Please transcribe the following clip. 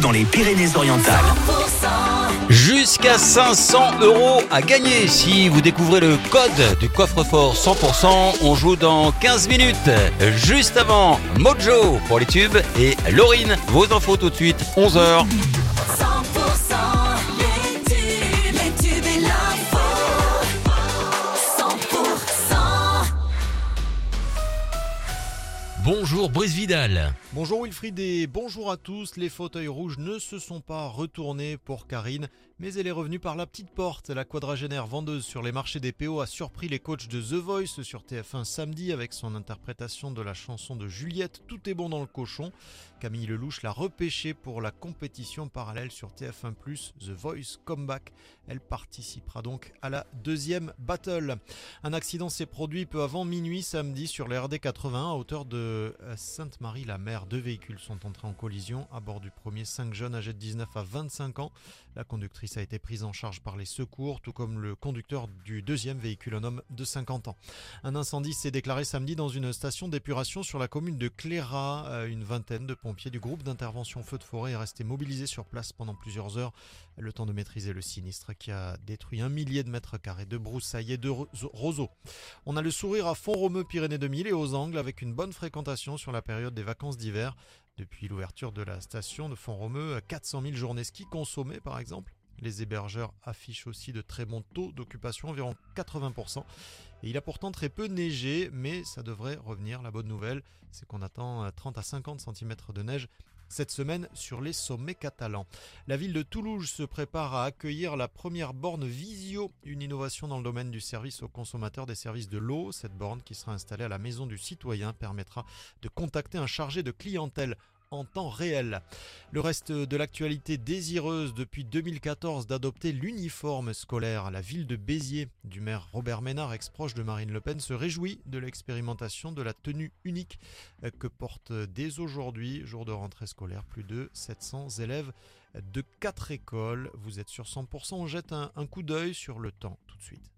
dans les Pyrénées-Orientales. Jusqu'à 500 euros à gagner si vous découvrez le code du coffre-fort 100%. On joue dans 15 minutes. Juste avant, Mojo pour les tubes et Laurine, vos infos tout de suite, 11h. Bonjour Brice Vidal. Bonjour Wilfried et bonjour à tous. Les fauteuils rouges ne se sont pas retournés pour Karine, mais elle est revenue par la petite porte. La quadragénaire vendeuse sur les marchés des PO a surpris les coachs de The Voice sur TF1 samedi avec son interprétation de la chanson de Juliette Tout est bon dans le cochon. Camille Lelouch l'a repêchée pour la compétition parallèle sur TF1 The Voice Comeback. Elle participera donc à la deuxième battle. Un accident s'est produit peu avant minuit samedi sur les RD 80 à hauteur de Sainte-Marie-la-Mer. Deux véhicules sont entrés en collision. À bord du premier, cinq jeunes âgés de 19 à 25 ans. La conductrice a été prise en charge par les secours, tout comme le conducteur du deuxième véhicule, un homme de 50 ans. Un incendie s'est déclaré samedi dans une station d'épuration sur la commune de Cléra. Euh, Une vingtaine de pompiers du groupe d'intervention feu de forêt est resté mobilisé sur place pendant plusieurs heures, le temps de maîtriser le sinistre qui a détruit un millier de mètres carrés de broussailles et de ro- roseaux. On a le sourire à Font-Romeu, Pyrénées 2000 et aux Angles avec une bonne sur la période des vacances d'hiver. Depuis l'ouverture de la station de Font-Romeu, 400 000 journées ski consommées par exemple. Les hébergeurs affichent aussi de très bons taux d'occupation, environ 80%. Et il a pourtant très peu neigé, mais ça devrait revenir. La bonne nouvelle, c'est qu'on attend euh, 30 à 50 cm de neige cette semaine sur les sommets catalans. La ville de Toulouse se prépare à accueillir la première borne Visio, une innovation dans le domaine du service aux consommateurs des services de l'eau. Cette borne qui sera installée à la maison du citoyen permettra de contacter un chargé de clientèle en temps réel. Le reste de l'actualité désireuse depuis 2014 d'adopter l'uniforme scolaire. La ville de Béziers du maire Robert Ménard, ex-proche de Marine Le Pen, se réjouit de l'expérimentation de la tenue unique que portent dès aujourd'hui, jour de rentrée scolaire, plus de 700 élèves de 4 écoles. Vous êtes sur 100%, on jette un coup d'œil sur le temps tout de suite.